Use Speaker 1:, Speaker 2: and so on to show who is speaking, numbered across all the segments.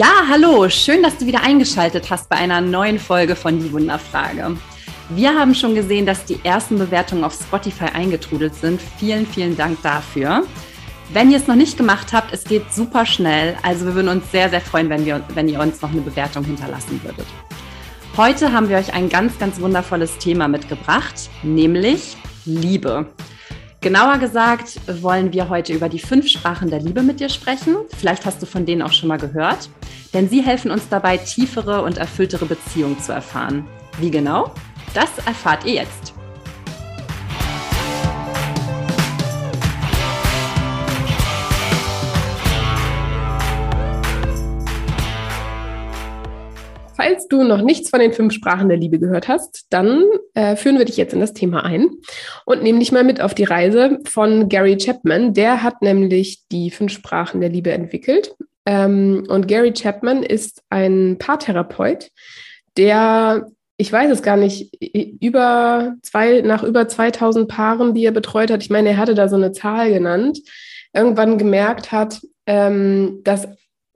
Speaker 1: Ja, hallo, schön, dass du wieder eingeschaltet hast bei einer neuen Folge von Die Wunderfrage. Wir haben schon gesehen, dass die ersten Bewertungen auf Spotify eingetrudelt sind. Vielen, vielen Dank dafür. Wenn ihr es noch nicht gemacht habt, es geht super schnell. Also wir würden uns sehr, sehr freuen, wenn, wir, wenn ihr uns noch eine Bewertung hinterlassen würdet. Heute haben wir euch ein ganz, ganz wundervolles Thema mitgebracht, nämlich Liebe. Genauer gesagt wollen wir heute über die fünf Sprachen der Liebe mit dir sprechen. Vielleicht hast du von denen auch schon mal gehört, denn sie helfen uns dabei, tiefere und erfülltere Beziehungen zu erfahren. Wie genau? Das erfahrt ihr jetzt.
Speaker 2: Du noch nichts von den fünf Sprachen der Liebe gehört hast, dann äh, führen wir dich jetzt in das Thema ein und nehmen dich mal mit auf die Reise von Gary Chapman. Der hat nämlich die fünf Sprachen der Liebe entwickelt. Ähm, und Gary Chapman ist ein Paartherapeut, der, ich weiß es gar nicht, über zwei, nach über 2000 Paaren, die er betreut hat, ich meine, er hatte da so eine Zahl genannt, irgendwann gemerkt hat, ähm, dass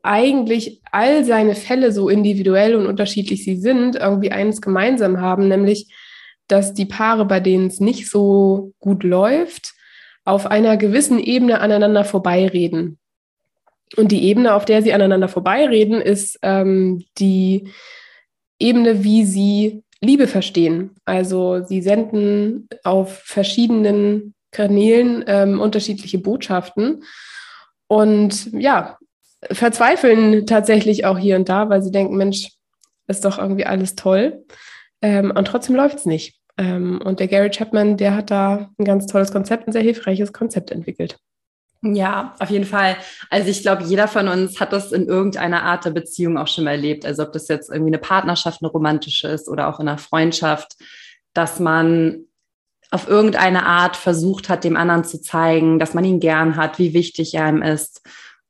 Speaker 2: eigentlich all seine Fälle, so individuell und unterschiedlich sie sind, irgendwie eines gemeinsam haben, nämlich, dass die Paare, bei denen es nicht so gut läuft, auf einer gewissen Ebene aneinander vorbeireden. Und die Ebene, auf der sie aneinander vorbeireden, ist ähm, die Ebene, wie sie Liebe verstehen. Also sie senden auf verschiedenen Kanälen ähm, unterschiedliche Botschaften. Und ja, verzweifeln tatsächlich auch hier und da, weil sie denken, Mensch, ist doch irgendwie alles toll. Ähm, und trotzdem läuft es nicht. Ähm, und der Gary Chapman, der hat da ein ganz tolles Konzept, ein sehr hilfreiches Konzept entwickelt.
Speaker 1: Ja, auf jeden Fall. Also ich glaube, jeder von uns hat das in irgendeiner Art der Beziehung auch schon mal erlebt. Also ob das jetzt irgendwie eine Partnerschaft, eine romantische ist oder auch in einer Freundschaft, dass man auf irgendeine Art versucht hat, dem anderen zu zeigen, dass man ihn gern hat, wie wichtig er ihm ist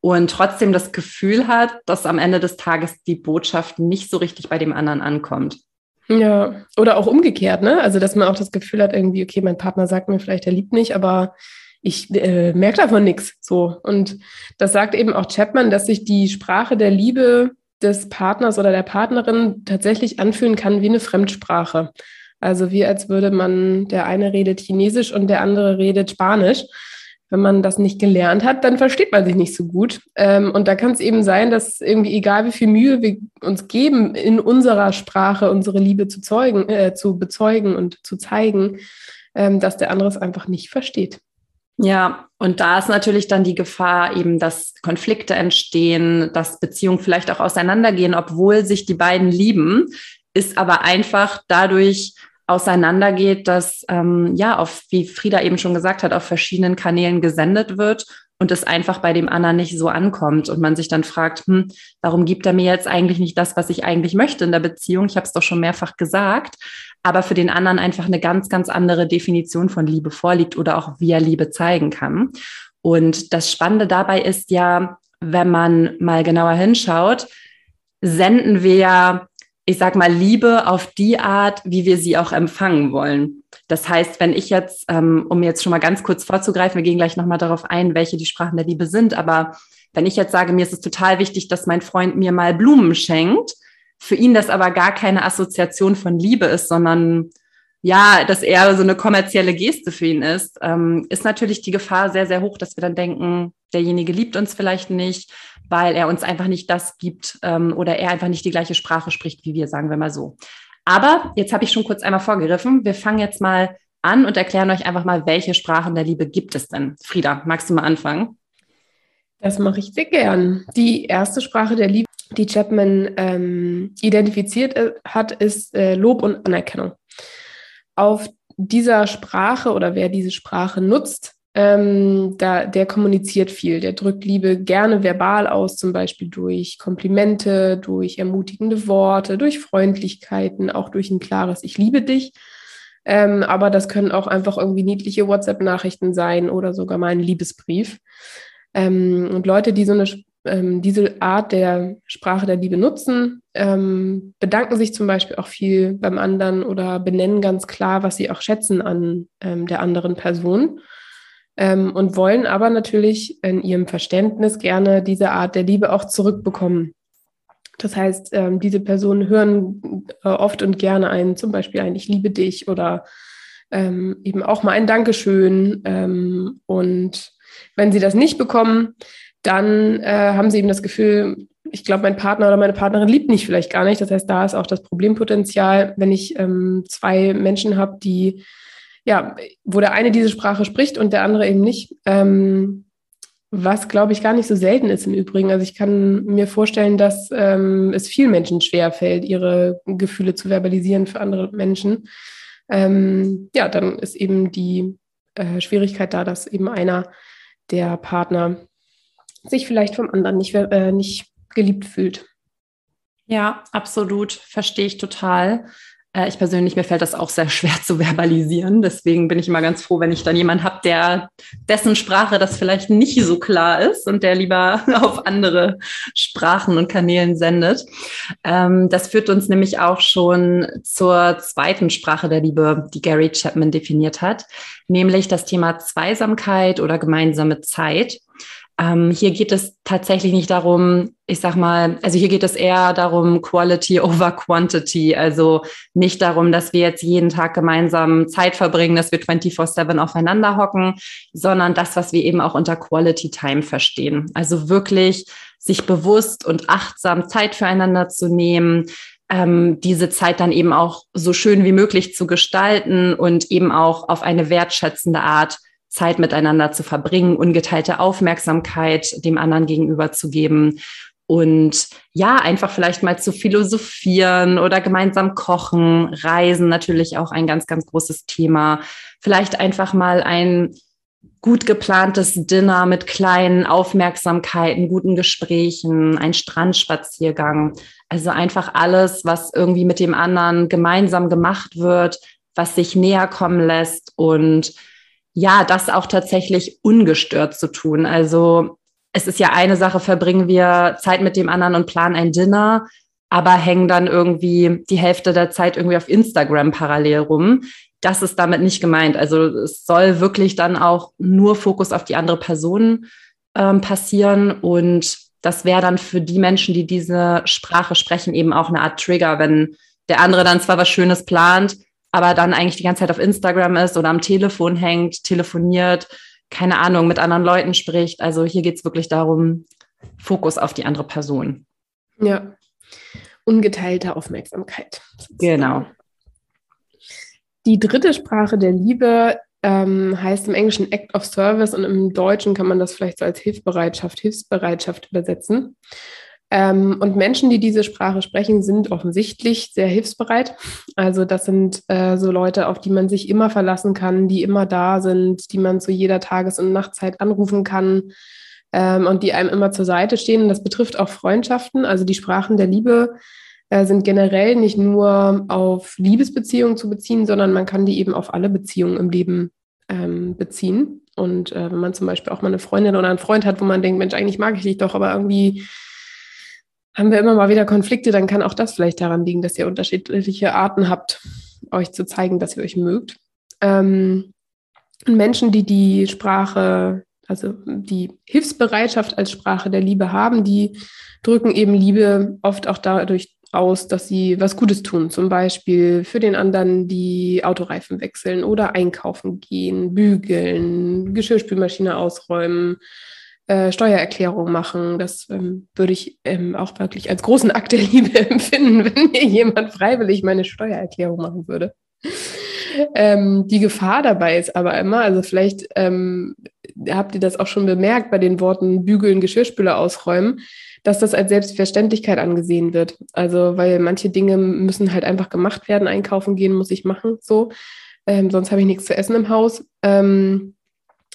Speaker 1: und trotzdem das Gefühl hat, dass am Ende des Tages die Botschaft nicht so richtig bei dem anderen ankommt.
Speaker 2: Ja, oder auch umgekehrt, ne? Also, dass man auch das Gefühl hat, irgendwie, okay, mein Partner sagt mir vielleicht, er liebt mich, aber ich äh, merke davon nichts. So. Und das sagt eben auch Chapman, dass sich die Sprache der Liebe des Partners oder der Partnerin tatsächlich anfühlen kann wie eine Fremdsprache. Also wie als würde man, der eine redet Chinesisch und der andere redet Spanisch wenn man das nicht gelernt hat, dann versteht man sich nicht so gut. Ähm, und da kann es eben sein, dass irgendwie, egal wie viel Mühe wir uns geben, in unserer Sprache unsere Liebe zu zeugen, äh, zu bezeugen und zu zeigen, ähm, dass der andere es einfach nicht versteht.
Speaker 1: Ja, und da ist natürlich dann die Gefahr eben, dass Konflikte entstehen, dass Beziehungen vielleicht auch auseinandergehen, obwohl sich die beiden lieben, ist aber einfach dadurch auseinandergeht, dass ähm, ja auf, wie Frieda eben schon gesagt hat, auf verschiedenen Kanälen gesendet wird und es einfach bei dem anderen nicht so ankommt und man sich dann fragt, hm, warum gibt er mir jetzt eigentlich nicht das, was ich eigentlich möchte in der Beziehung? Ich habe es doch schon mehrfach gesagt, aber für den anderen einfach eine ganz, ganz andere Definition von Liebe vorliegt oder auch wie er Liebe zeigen kann. Und das Spannende dabei ist ja, wenn man mal genauer hinschaut, senden wir ja ich sag mal, Liebe auf die Art, wie wir sie auch empfangen wollen. Das heißt, wenn ich jetzt, ähm, um jetzt schon mal ganz kurz vorzugreifen, wir gehen gleich nochmal darauf ein, welche die Sprachen der Liebe sind, aber wenn ich jetzt sage, mir ist es total wichtig, dass mein Freund mir mal Blumen schenkt, für ihn das aber gar keine Assoziation von Liebe ist, sondern ja, dass eher so eine kommerzielle Geste für ihn ist, ähm, ist natürlich die Gefahr sehr, sehr hoch, dass wir dann denken, derjenige liebt uns vielleicht nicht, weil er uns einfach nicht das gibt ähm, oder er einfach nicht die gleiche Sprache spricht wie wir, sagen wir mal so. Aber jetzt habe ich schon kurz einmal vorgegriffen. Wir fangen jetzt mal an und erklären euch einfach mal, welche Sprachen der Liebe gibt es denn. Frieda, magst du mal anfangen?
Speaker 2: Das mache ich sehr gern. Die erste Sprache der Liebe, die Chapman ähm, identifiziert äh, hat, ist äh, Lob und Anerkennung auf dieser Sprache oder wer diese Sprache nutzt, ähm, da, der kommuniziert viel, der drückt Liebe gerne verbal aus, zum Beispiel durch Komplimente, durch ermutigende Worte, durch Freundlichkeiten, auch durch ein klares Ich liebe dich. Ähm, aber das können auch einfach irgendwie niedliche WhatsApp-Nachrichten sein oder sogar mal ein Liebesbrief. Ähm, und Leute, die so eine ähm, diese Art der Sprache der Liebe nutzen, ähm, bedanken sich zum Beispiel auch viel beim anderen oder benennen ganz klar, was sie auch schätzen an ähm, der anderen Person ähm, und wollen aber natürlich in ihrem Verständnis gerne diese Art der Liebe auch zurückbekommen. Das heißt, ähm, diese Personen hören äh, oft und gerne ein, zum Beispiel ein Ich liebe dich oder ähm, eben auch mal ein Dankeschön. Ähm, und wenn sie das nicht bekommen, dann äh, haben sie eben das Gefühl, ich glaube, mein Partner oder meine Partnerin liebt mich vielleicht gar nicht. Das heißt, da ist auch das Problempotenzial, wenn ich ähm, zwei Menschen habe, die, ja, wo der eine diese Sprache spricht und der andere eben nicht. Ähm, was, glaube ich, gar nicht so selten ist im Übrigen. Also ich kann mir vorstellen, dass ähm, es vielen Menschen schwer fällt, ihre Gefühle zu verbalisieren für andere Menschen. Ähm, ja, dann ist eben die äh, Schwierigkeit da, dass eben einer der Partner sich vielleicht vom anderen nicht, äh, nicht geliebt fühlt.
Speaker 1: Ja, absolut. Verstehe ich total. Äh, ich persönlich, mir fällt das auch sehr schwer zu verbalisieren. Deswegen bin ich immer ganz froh, wenn ich dann jemanden habe, der dessen Sprache das vielleicht nicht so klar ist und der lieber auf andere Sprachen und Kanälen sendet. Ähm, das führt uns nämlich auch schon zur zweiten Sprache der Liebe, die Gary Chapman definiert hat, nämlich das Thema Zweisamkeit oder gemeinsame Zeit. Ähm, hier geht es tatsächlich nicht darum, ich sag mal, also hier geht es eher darum, Quality over Quantity. Also nicht darum, dass wir jetzt jeden Tag gemeinsam Zeit verbringen, dass wir 24-7 aufeinander hocken, sondern das, was wir eben auch unter Quality Time verstehen. Also wirklich sich bewusst und achtsam Zeit füreinander zu nehmen, ähm, diese Zeit dann eben auch so schön wie möglich zu gestalten und eben auch auf eine wertschätzende Art Zeit miteinander zu verbringen, ungeteilte Aufmerksamkeit dem anderen gegenüber zu geben und ja, einfach vielleicht mal zu philosophieren oder gemeinsam kochen, reisen natürlich auch ein ganz, ganz großes Thema. Vielleicht einfach mal ein gut geplantes Dinner mit kleinen Aufmerksamkeiten, guten Gesprächen, ein Strandspaziergang. Also einfach alles, was irgendwie mit dem anderen gemeinsam gemacht wird, was sich näher kommen lässt und ja, das auch tatsächlich ungestört zu tun. Also es ist ja eine Sache, verbringen wir Zeit mit dem anderen und planen ein Dinner, aber hängen dann irgendwie die Hälfte der Zeit irgendwie auf Instagram parallel rum. Das ist damit nicht gemeint. Also es soll wirklich dann auch nur Fokus auf die andere Person ähm, passieren und das wäre dann für die Menschen, die diese Sprache sprechen, eben auch eine Art Trigger, wenn der andere dann zwar was Schönes plant, aber dann eigentlich die ganze Zeit auf Instagram ist oder am Telefon hängt, telefoniert, keine Ahnung, mit anderen Leuten spricht. Also hier geht es wirklich darum, Fokus auf die andere Person.
Speaker 2: Ja, ungeteilte Aufmerksamkeit.
Speaker 1: Genau.
Speaker 2: Die dritte Sprache der Liebe ähm, heißt im Englischen Act of Service und im Deutschen kann man das vielleicht so als Hilfsbereitschaft, Hilfsbereitschaft übersetzen. Ähm, und Menschen, die diese Sprache sprechen, sind offensichtlich sehr hilfsbereit. Also das sind äh, so Leute, auf die man sich immer verlassen kann, die immer da sind, die man zu jeder Tages- und Nachtzeit anrufen kann ähm, und die einem immer zur Seite stehen. das betrifft auch Freundschaften. Also die Sprachen der Liebe äh, sind generell nicht nur auf Liebesbeziehungen zu beziehen, sondern man kann die eben auf alle Beziehungen im Leben ähm, beziehen. Und äh, wenn man zum Beispiel auch mal eine Freundin oder einen Freund hat, wo man denkt, Mensch, eigentlich mag ich dich doch, aber irgendwie haben wir immer mal wieder Konflikte, dann kann auch das vielleicht daran liegen, dass ihr unterschiedliche Arten habt, euch zu zeigen, dass ihr euch mögt. Ähm, Menschen, die die Sprache, also die Hilfsbereitschaft als Sprache der Liebe haben, die drücken eben Liebe oft auch dadurch aus, dass sie was Gutes tun. Zum Beispiel für den anderen die Autoreifen wechseln oder einkaufen gehen, bügeln, Geschirrspülmaschine ausräumen, äh, Steuererklärung machen. Das ähm, würde ich ähm, auch wirklich als großen Akt der Liebe empfinden, wenn mir jemand freiwillig meine Steuererklärung machen würde. Ähm, die Gefahr dabei ist aber immer, also vielleicht ähm, habt ihr das auch schon bemerkt bei den Worten bügeln, Geschirrspüler ausräumen, dass das als Selbstverständlichkeit angesehen wird. Also weil manche Dinge müssen halt einfach gemacht werden, einkaufen gehen muss ich machen, so. Ähm, sonst habe ich nichts zu essen im Haus. Ähm,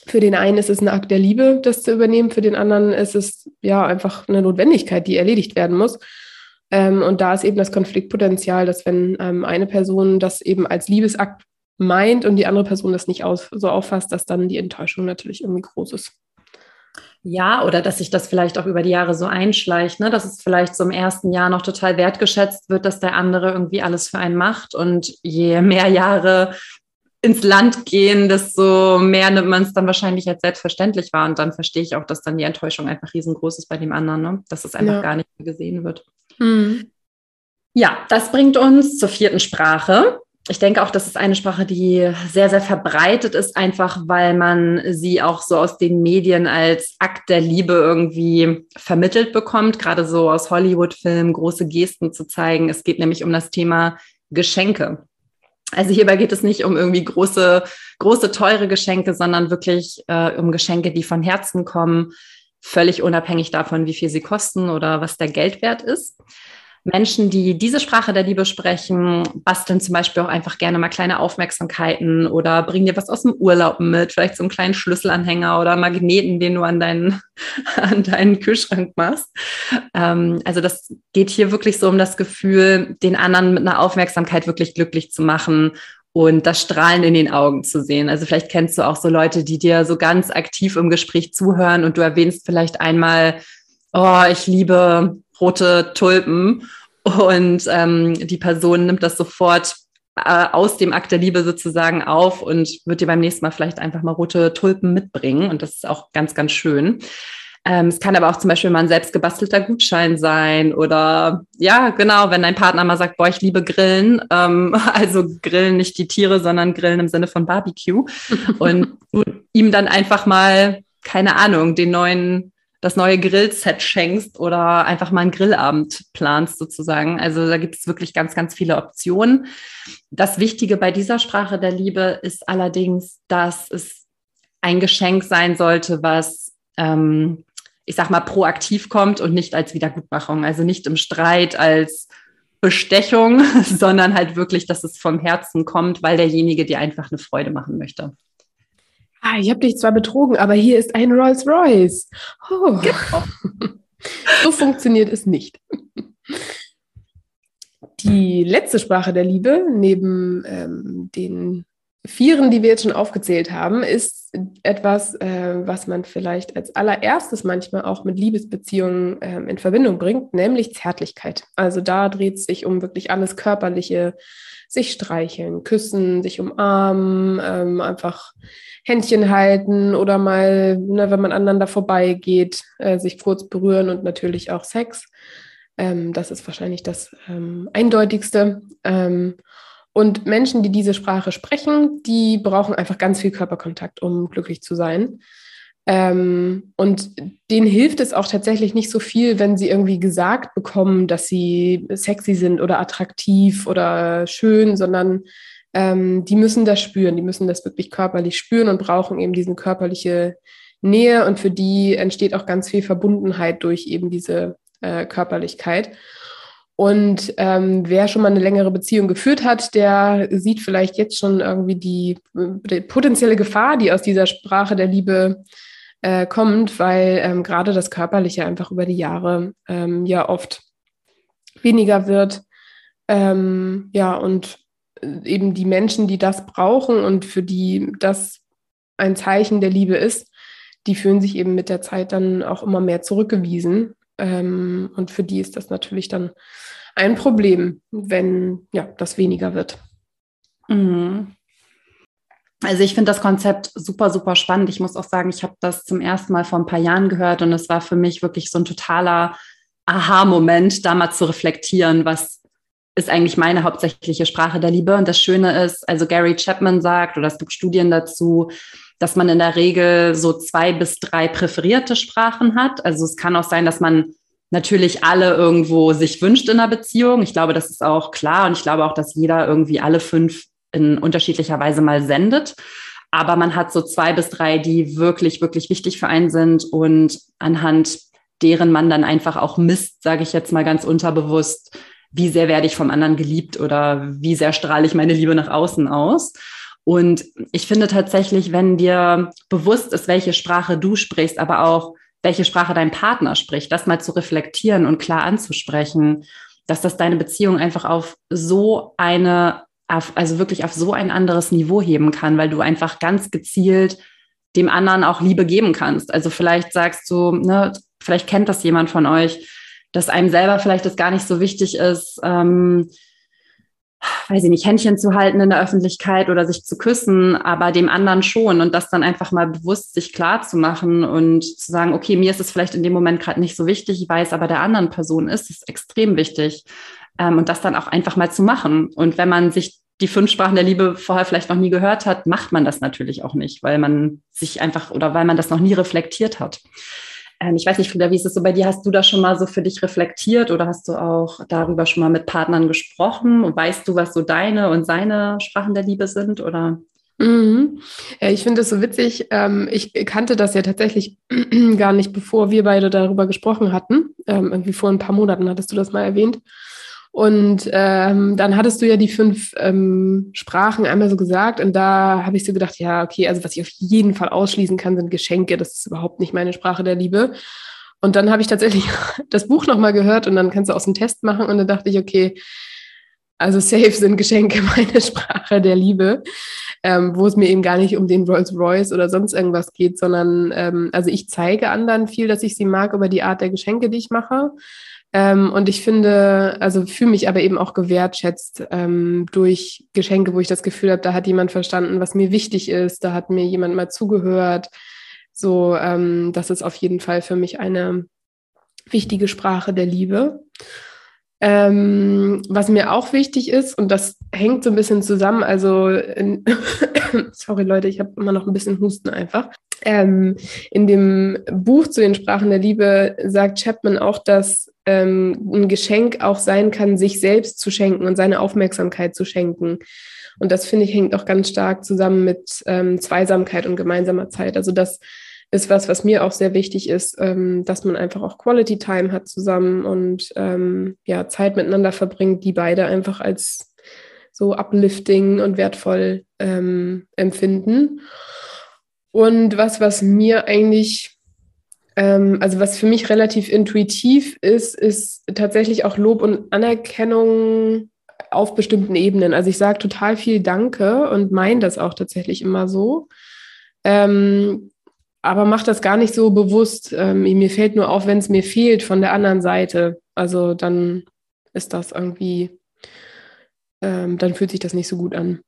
Speaker 2: für den einen ist es ein Akt der Liebe, das zu übernehmen, für den anderen ist es ja einfach eine Notwendigkeit, die erledigt werden muss. Ähm, und da ist eben das Konfliktpotenzial, dass wenn ähm, eine Person das eben als Liebesakt meint und die andere Person das nicht aus, so auffasst, dass dann die Enttäuschung natürlich irgendwie groß ist.
Speaker 1: Ja, oder dass sich das vielleicht auch über die Jahre so einschleicht, ne? dass es vielleicht so im ersten Jahr noch total wertgeschätzt wird, dass der andere irgendwie alles für einen macht. Und je mehr Jahre ins Land gehen, desto mehr nimmt man es dann wahrscheinlich als selbstverständlich wahr. Und dann verstehe ich auch, dass dann die Enttäuschung einfach riesengroß ist bei dem anderen, ne? dass es einfach ja. gar nicht mehr gesehen wird. Mhm. Ja, das bringt uns zur vierten Sprache ich denke auch, das ist eine Sprache, die sehr, sehr verbreitet ist, einfach weil man sie auch so aus den Medien als Akt der Liebe irgendwie vermittelt bekommt, gerade so aus Hollywood-Filmen große Gesten zu zeigen. Es geht nämlich um das Thema Geschenke. Also hierbei geht es nicht um irgendwie große, große, teure Geschenke, sondern wirklich äh, um Geschenke, die von Herzen kommen, völlig unabhängig davon, wie viel sie kosten oder was der Geldwert ist. Menschen, die diese Sprache der Liebe sprechen, basteln zum Beispiel auch einfach gerne mal kleine Aufmerksamkeiten oder bringen dir was aus dem Urlaub mit, vielleicht so einen kleinen Schlüsselanhänger oder Magneten, den du an deinen, an deinen Kühlschrank machst. Ähm, also das geht hier wirklich so um das Gefühl, den anderen mit einer Aufmerksamkeit wirklich glücklich zu machen und das Strahlen in den Augen zu sehen. Also vielleicht kennst du auch so Leute, die dir so ganz aktiv im Gespräch zuhören und du erwähnst vielleicht einmal, oh, ich liebe rote Tulpen und ähm, die Person nimmt das sofort äh, aus dem Akt der Liebe sozusagen auf und wird dir beim nächsten Mal vielleicht einfach mal rote Tulpen mitbringen. Und das ist auch ganz, ganz schön. Ähm, es kann aber auch zum Beispiel mal ein selbst gebastelter Gutschein sein oder ja, genau, wenn dein Partner mal sagt, boah, ich liebe Grillen, ähm, also Grillen nicht die Tiere, sondern Grillen im Sinne von Barbecue und ihm dann einfach mal, keine Ahnung, den neuen das neue Grillset schenkst oder einfach mal einen Grillabend planst sozusagen. Also da gibt es wirklich ganz, ganz viele Optionen. Das Wichtige bei dieser Sprache der Liebe ist allerdings, dass es ein Geschenk sein sollte, was, ähm, ich sag mal, proaktiv kommt und nicht als Wiedergutmachung. Also nicht im Streit als Bestechung, sondern halt wirklich, dass es vom Herzen kommt, weil derjenige dir einfach eine Freude machen möchte.
Speaker 2: Ah, ich habe dich zwar betrogen, aber hier ist ein Rolls Royce. Oh. Genau. so funktioniert es nicht. Die letzte Sprache der Liebe, neben ähm, den Vieren, die wir jetzt schon aufgezählt haben, ist etwas, äh, was man vielleicht als allererstes manchmal auch mit Liebesbeziehungen ähm, in Verbindung bringt, nämlich Zärtlichkeit. Also da dreht es sich um wirklich alles Körperliche, sich streicheln, küssen, sich umarmen, ähm, einfach Händchen halten oder mal, ne, wenn man aneinander vorbeigeht, äh, sich kurz berühren und natürlich auch Sex. Ähm, das ist wahrscheinlich das ähm, Eindeutigste. Ähm, und Menschen, die diese Sprache sprechen, die brauchen einfach ganz viel Körperkontakt, um glücklich zu sein. Ähm, und denen hilft es auch tatsächlich nicht so viel, wenn sie irgendwie gesagt bekommen, dass sie sexy sind oder attraktiv oder schön, sondern ähm, die müssen das spüren, die müssen das wirklich körperlich spüren und brauchen eben diese körperliche Nähe und für die entsteht auch ganz viel Verbundenheit durch eben diese äh, Körperlichkeit. Und ähm, wer schon mal eine längere Beziehung geführt hat, der sieht vielleicht jetzt schon irgendwie die, die potenzielle Gefahr, die aus dieser Sprache der Liebe äh, kommt, weil ähm, gerade das Körperliche einfach über die Jahre ähm, ja oft weniger wird. Ähm, ja, und eben die Menschen, die das brauchen und für die das ein Zeichen der Liebe ist, die fühlen sich eben mit der Zeit dann auch immer mehr zurückgewiesen. Ähm, und für die ist das natürlich dann ein Problem, wenn ja, das weniger wird.
Speaker 1: Mhm. Also ich finde das Konzept super, super spannend. Ich muss auch sagen, ich habe das zum ersten Mal vor ein paar Jahren gehört und es war für mich wirklich so ein totaler Aha-Moment, da mal zu reflektieren, was ist eigentlich meine hauptsächliche Sprache der Liebe. Und das Schöne ist, also Gary Chapman sagt, oder es gibt Studien dazu, dass man in der Regel so zwei bis drei präferierte Sprachen hat. Also es kann auch sein, dass man natürlich alle irgendwo sich wünscht in einer Beziehung. Ich glaube, das ist auch klar. Und ich glaube auch, dass jeder irgendwie alle fünf in unterschiedlicher Weise mal sendet. Aber man hat so zwei bis drei, die wirklich, wirklich wichtig für einen sind und anhand deren man dann einfach auch misst, sage ich jetzt mal ganz unterbewusst, wie sehr werde ich vom anderen geliebt oder wie sehr strahle ich meine Liebe nach außen aus. Und ich finde tatsächlich, wenn dir bewusst ist, welche Sprache du sprichst, aber auch welche Sprache dein Partner spricht, das mal zu reflektieren und klar anzusprechen, dass das deine Beziehung einfach auf so eine, auf, also wirklich auf so ein anderes Niveau heben kann, weil du einfach ganz gezielt dem anderen auch Liebe geben kannst. Also vielleicht sagst du, ne, vielleicht kennt das jemand von euch, dass einem selber vielleicht das gar nicht so wichtig ist, ähm, weiß ich nicht, Händchen zu halten in der Öffentlichkeit oder sich zu küssen, aber dem anderen schon und das dann einfach mal bewusst sich klar zu machen und zu sagen, okay, mir ist es vielleicht in dem Moment gerade nicht so wichtig, ich weiß aber der anderen Person ist es extrem wichtig ähm, und das dann auch einfach mal zu machen. Und wenn man sich die fünf Sprachen der Liebe vorher vielleicht noch nie gehört hat, macht man das natürlich auch nicht, weil man sich einfach oder weil man das noch nie reflektiert hat. Ähm, ich weiß nicht, Frieda, wie ist es so bei dir? Hast du das schon mal so für dich reflektiert oder hast du auch darüber schon mal mit Partnern gesprochen? Und weißt du, was so deine und seine Sprachen der Liebe sind oder?
Speaker 2: Mhm. Ich finde es so witzig. Ähm, ich kannte das ja tatsächlich gar nicht, bevor wir beide darüber gesprochen hatten. Ähm, irgendwie vor ein paar Monaten hattest du das mal erwähnt. Und ähm, dann hattest du ja die fünf ähm, Sprachen einmal so gesagt und da habe ich so gedacht, ja, okay, also was ich auf jeden Fall ausschließen kann, sind Geschenke. Das ist überhaupt nicht meine Sprache der Liebe. Und dann habe ich tatsächlich das Buch nochmal gehört und dann kannst du aus dem Test machen und dann dachte ich, okay, also safe sind Geschenke meine Sprache der Liebe, ähm, wo es mir eben gar nicht um den Rolls Royce oder sonst irgendwas geht, sondern ähm, also ich zeige anderen viel, dass ich sie mag über die Art der Geschenke, die ich mache. Ähm, und ich finde, also fühle mich aber eben auch gewertschätzt ähm, durch Geschenke, wo ich das Gefühl habe, da hat jemand verstanden, was mir wichtig ist, da hat mir jemand mal zugehört. So, ähm, das ist auf jeden Fall für mich eine wichtige Sprache der Liebe. Ähm, was mir auch wichtig ist, und das hängt so ein bisschen zusammen, also, in, sorry Leute, ich habe immer noch ein bisschen Husten einfach. Ähm, in dem Buch zu den Sprachen der Liebe sagt Chapman auch, dass ähm, ein Geschenk auch sein kann, sich selbst zu schenken und seine Aufmerksamkeit zu schenken. Und das finde ich hängt auch ganz stark zusammen mit ähm, Zweisamkeit und gemeinsamer Zeit. Also das ist was, was mir auch sehr wichtig ist, ähm, dass man einfach auch Quality Time hat zusammen und ähm, ja Zeit miteinander verbringt, die beide einfach als so uplifting und wertvoll ähm, empfinden. Und was, was mir eigentlich, ähm, also was für mich relativ intuitiv ist, ist tatsächlich auch Lob und Anerkennung auf bestimmten Ebenen. Also ich sage total viel Danke und meine das auch tatsächlich immer so. Ähm, aber mache das gar nicht so bewusst. Ähm, mir fällt nur auf, wenn es mir fehlt von der anderen Seite. Also dann ist das irgendwie, ähm, dann fühlt sich das nicht so gut an.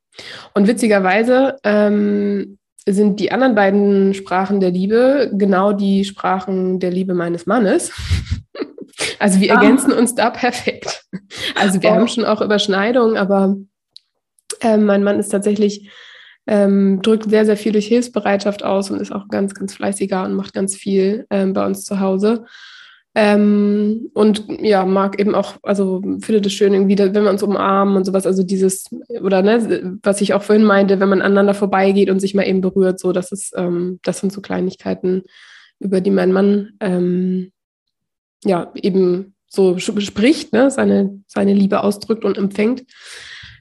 Speaker 2: Und witzigerweise ähm, sind die anderen beiden Sprachen der Liebe genau die Sprachen der Liebe meines Mannes. also wir ah. ergänzen uns da perfekt. Also wir oh. haben schon auch Überschneidungen, aber äh, mein Mann ist tatsächlich, ähm, drückt sehr, sehr viel durch Hilfsbereitschaft aus und ist auch ganz, ganz fleißiger und macht ganz viel ähm, bei uns zu Hause. Ähm, und ja, mag eben auch, also findet es schön irgendwie, wenn wir uns umarmen und sowas, also dieses, oder ne, was ich auch vorhin meinte, wenn man aneinander vorbeigeht und sich mal eben berührt, so, das ist, ähm, das sind so Kleinigkeiten, über die mein Mann ähm, ja eben so spricht, ne, seine, seine Liebe ausdrückt und empfängt.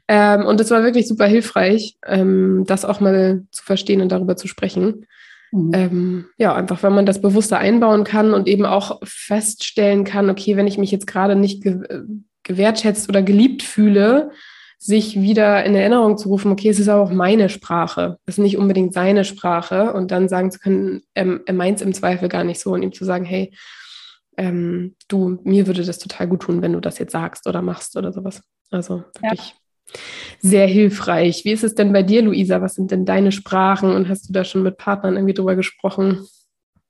Speaker 2: Ähm, und es war wirklich super hilfreich, ähm, das auch mal zu verstehen und darüber zu sprechen. Mhm. Ähm, ja, einfach, wenn man das bewusster einbauen kann und eben auch feststellen kann, okay, wenn ich mich jetzt gerade nicht ge äh, gewertschätzt oder geliebt fühle, sich wieder in Erinnerung zu rufen, okay, es ist auch meine Sprache, es ist nicht unbedingt seine Sprache und dann sagen zu können, ähm, er meint es im Zweifel gar nicht so und ihm zu sagen, hey, ähm, du, mir würde das total gut tun, wenn du das jetzt sagst oder machst oder sowas. Also wirklich sehr hilfreich. Wie ist es denn bei dir, Luisa? Was sind denn deine Sprachen und hast du da schon mit Partnern irgendwie drüber gesprochen?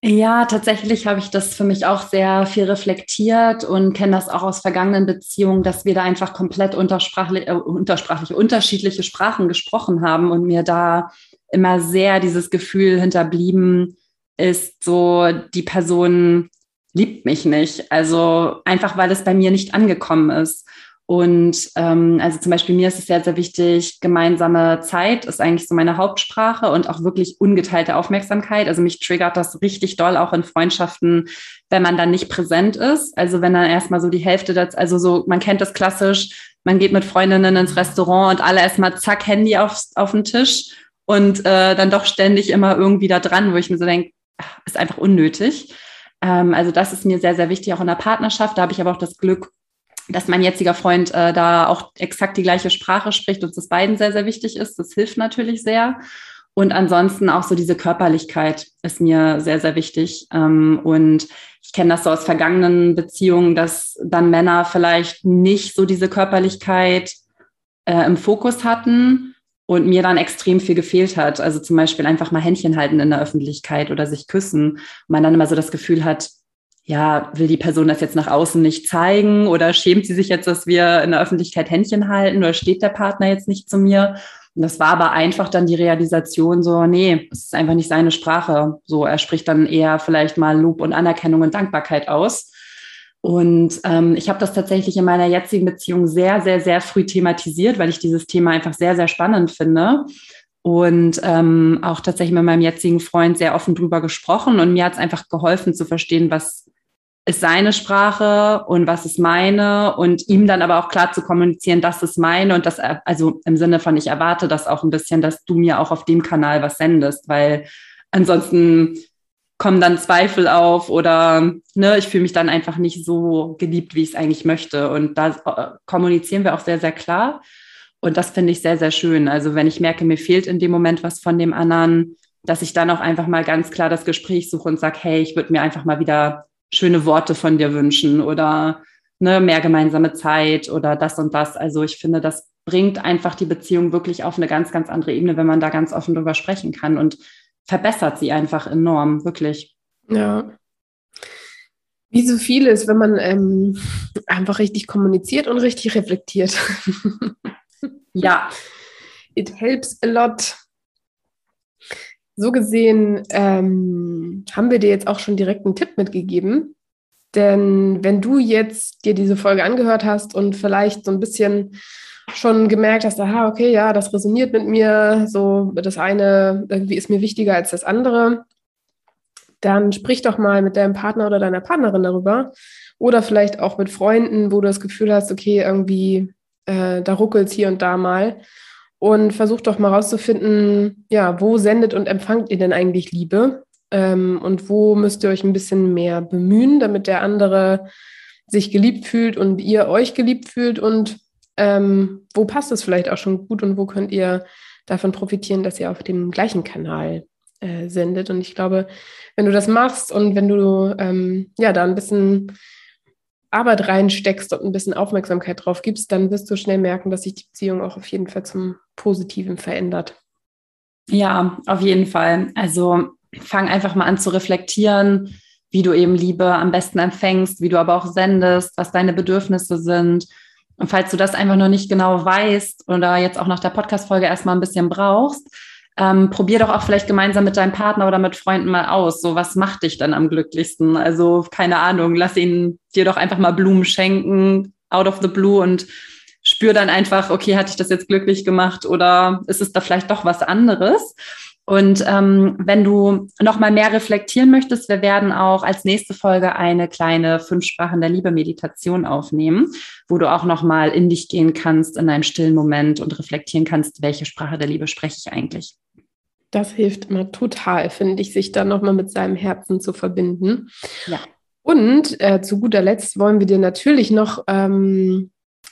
Speaker 1: Ja, tatsächlich habe ich das für mich auch sehr viel reflektiert und kenne das auch aus vergangenen Beziehungen, dass wir da einfach komplett untersprachlich, äh, untersprachliche, unterschiedliche Sprachen gesprochen haben und mir da immer sehr dieses Gefühl hinterblieben ist, so die Person liebt mich nicht. Also einfach, weil es bei mir nicht angekommen ist. Und ähm, also zum Beispiel mir ist es sehr, sehr wichtig, gemeinsame Zeit ist eigentlich so meine Hauptsprache und auch wirklich ungeteilte Aufmerksamkeit. Also mich triggert das richtig doll auch in Freundschaften, wenn man dann nicht präsent ist. Also wenn dann erstmal so die Hälfte, das, also so, man kennt das klassisch, man geht mit Freundinnen ins Restaurant und alle erstmal zack, Handy auf, auf den Tisch und äh, dann doch ständig immer irgendwie da dran, wo ich mir so denke, ist einfach unnötig. Ähm, also das ist mir sehr, sehr wichtig, auch in der Partnerschaft. Da habe ich aber auch das Glück, dass mein jetziger Freund äh, da auch exakt die gleiche Sprache spricht und das beiden sehr, sehr wichtig ist. Das hilft natürlich sehr. Und ansonsten auch so diese Körperlichkeit ist mir sehr, sehr wichtig. Ähm, und ich kenne das so aus vergangenen Beziehungen, dass dann Männer vielleicht nicht so diese Körperlichkeit äh, im Fokus hatten und mir dann extrem viel gefehlt hat. Also zum Beispiel einfach mal Händchen halten in der Öffentlichkeit oder sich küssen. Und man dann immer so das Gefühl hat, ja, will die Person das jetzt nach außen nicht zeigen oder schämt sie sich jetzt, dass wir in der Öffentlichkeit Händchen halten oder steht der Partner jetzt nicht zu mir? Und das war aber einfach dann die Realisation so, nee, es ist einfach nicht seine Sprache. So, er spricht dann eher vielleicht mal Lob und Anerkennung und Dankbarkeit aus. Und ähm, ich habe das tatsächlich in meiner jetzigen Beziehung sehr, sehr, sehr früh thematisiert, weil ich dieses Thema einfach sehr, sehr spannend finde. Und ähm, auch tatsächlich mit meinem jetzigen Freund sehr offen drüber gesprochen. Und mir hat es einfach geholfen zu verstehen, was ist seine Sprache und was ist meine und ihm dann aber auch klar zu kommunizieren, das ist meine und das, also im Sinne von, ich erwarte das auch ein bisschen, dass du mir auch auf dem Kanal was sendest, weil ansonsten kommen dann Zweifel auf oder ne, ich fühle mich dann einfach nicht so geliebt, wie ich es eigentlich möchte. Und da äh, kommunizieren wir auch sehr, sehr klar. Und das finde ich sehr, sehr schön. Also wenn ich merke, mir fehlt in dem Moment was von dem anderen, dass ich dann auch einfach mal ganz klar das Gespräch suche und sage, hey, ich würde mir einfach mal wieder schöne Worte von dir wünschen oder ne, mehr gemeinsame Zeit oder das und das. Also ich finde, das bringt einfach die Beziehung wirklich auf eine ganz, ganz andere Ebene, wenn man da ganz offen drüber sprechen kann und verbessert sie einfach enorm, wirklich.
Speaker 2: Ja. Wie so vieles, wenn man ähm, einfach richtig kommuniziert und richtig reflektiert.
Speaker 1: ja.
Speaker 2: It helps a lot. So gesehen ähm, haben wir dir jetzt auch schon direkt einen Tipp mitgegeben. Denn wenn du jetzt dir diese Folge angehört hast und vielleicht so ein bisschen schon gemerkt hast, aha, okay, ja, das resoniert mit mir, so das eine irgendwie ist mir wichtiger als das andere, dann sprich doch mal mit deinem Partner oder deiner Partnerin darüber. Oder vielleicht auch mit Freunden, wo du das Gefühl hast, okay, irgendwie äh, da ruckelt es hier und da mal und versucht doch mal rauszufinden, ja, wo sendet und empfangt ihr denn eigentlich Liebe? Ähm, und wo müsst ihr euch ein bisschen mehr bemühen, damit der andere sich geliebt fühlt und ihr euch geliebt fühlt und ähm, wo passt es vielleicht auch schon gut und wo könnt ihr davon profitieren, dass ihr auf dem gleichen Kanal äh, sendet. Und ich glaube, wenn du das machst und wenn du ähm, ja da ein bisschen Arbeit reinsteckst und ein bisschen Aufmerksamkeit drauf gibst, dann wirst du schnell merken, dass sich die Beziehung auch auf jeden Fall zum Positiven verändert.
Speaker 1: Ja, auf jeden Fall. Also fang einfach mal an zu reflektieren, wie du eben Liebe am besten empfängst, wie du aber auch sendest, was deine Bedürfnisse sind. Und falls du das einfach noch nicht genau weißt oder jetzt auch nach der Podcast-Folge erstmal ein bisschen brauchst, ähm, probier doch auch vielleicht gemeinsam mit deinem Partner oder mit Freunden mal aus. So, was macht dich dann am glücklichsten? Also, keine Ahnung, lass ihn dir doch einfach mal Blumen schenken, out of the blue und spür dann einfach, okay, hat dich das jetzt glücklich gemacht oder ist es da vielleicht doch was anderes? Und ähm, wenn du noch mal mehr reflektieren möchtest, wir werden auch als nächste Folge eine kleine fünf Sprachen der Liebe Meditation aufnehmen, wo du auch noch mal in dich gehen kannst in einem stillen Moment und reflektieren kannst, welche Sprache der Liebe spreche ich eigentlich.
Speaker 2: Das hilft immer total, finde ich, sich dann noch mal mit seinem Herzen zu verbinden.
Speaker 1: Ja.
Speaker 2: Und äh, zu guter Letzt wollen wir dir natürlich noch ähm,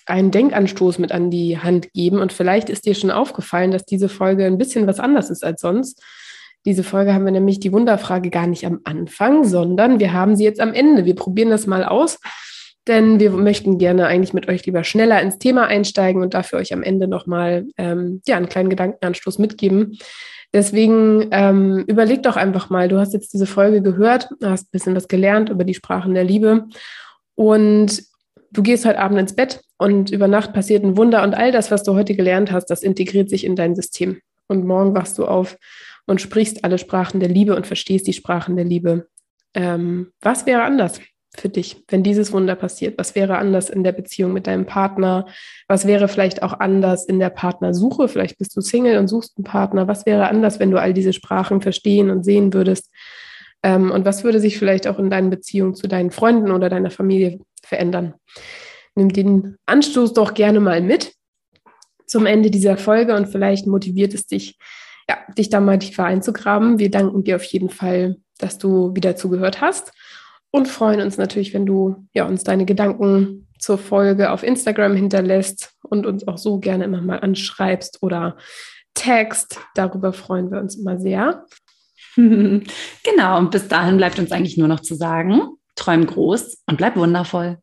Speaker 2: einen Denkanstoß mit an die Hand geben. Und vielleicht ist dir schon aufgefallen, dass diese Folge ein bisschen was anders ist als sonst. Diese Folge haben wir nämlich die Wunderfrage gar nicht am Anfang, sondern wir haben sie jetzt am Ende. Wir probieren das mal aus, denn wir möchten gerne eigentlich mit euch lieber schneller ins Thema einsteigen und dafür euch am Ende nochmal ähm, ja, einen kleinen Gedankenanstoß mitgeben. Deswegen ähm, überleg doch einfach mal, du hast jetzt diese Folge gehört, hast ein bisschen was gelernt über die Sprachen der Liebe und du gehst heute Abend ins Bett und über Nacht passiert ein Wunder und all das, was du heute gelernt hast, das integriert sich in dein System. Und morgen wachst du auf und sprichst alle Sprachen der Liebe und verstehst die Sprachen der Liebe. Ähm, was wäre anders für dich, wenn dieses Wunder passiert? Was wäre anders in der Beziehung mit deinem Partner? Was wäre vielleicht auch anders in der Partnersuche? Vielleicht bist du Single und suchst einen Partner. Was wäre anders, wenn du all diese Sprachen verstehen und sehen würdest? Ähm, und was würde sich vielleicht auch in deinen Beziehungen zu deinen Freunden oder deiner Familie verändern? Nimm den Anstoß doch gerne mal mit zum Ende dieser Folge und vielleicht motiviert es dich, ja, dich da mal tiefer einzugraben. Wir danken dir auf jeden Fall, dass du wieder zugehört hast und freuen uns natürlich, wenn du ja, uns deine Gedanken zur Folge auf Instagram hinterlässt und uns auch so gerne immer mal anschreibst oder Text. Darüber freuen wir uns immer sehr.
Speaker 1: genau, und bis dahin bleibt uns eigentlich nur noch zu sagen, träum groß und bleib wundervoll.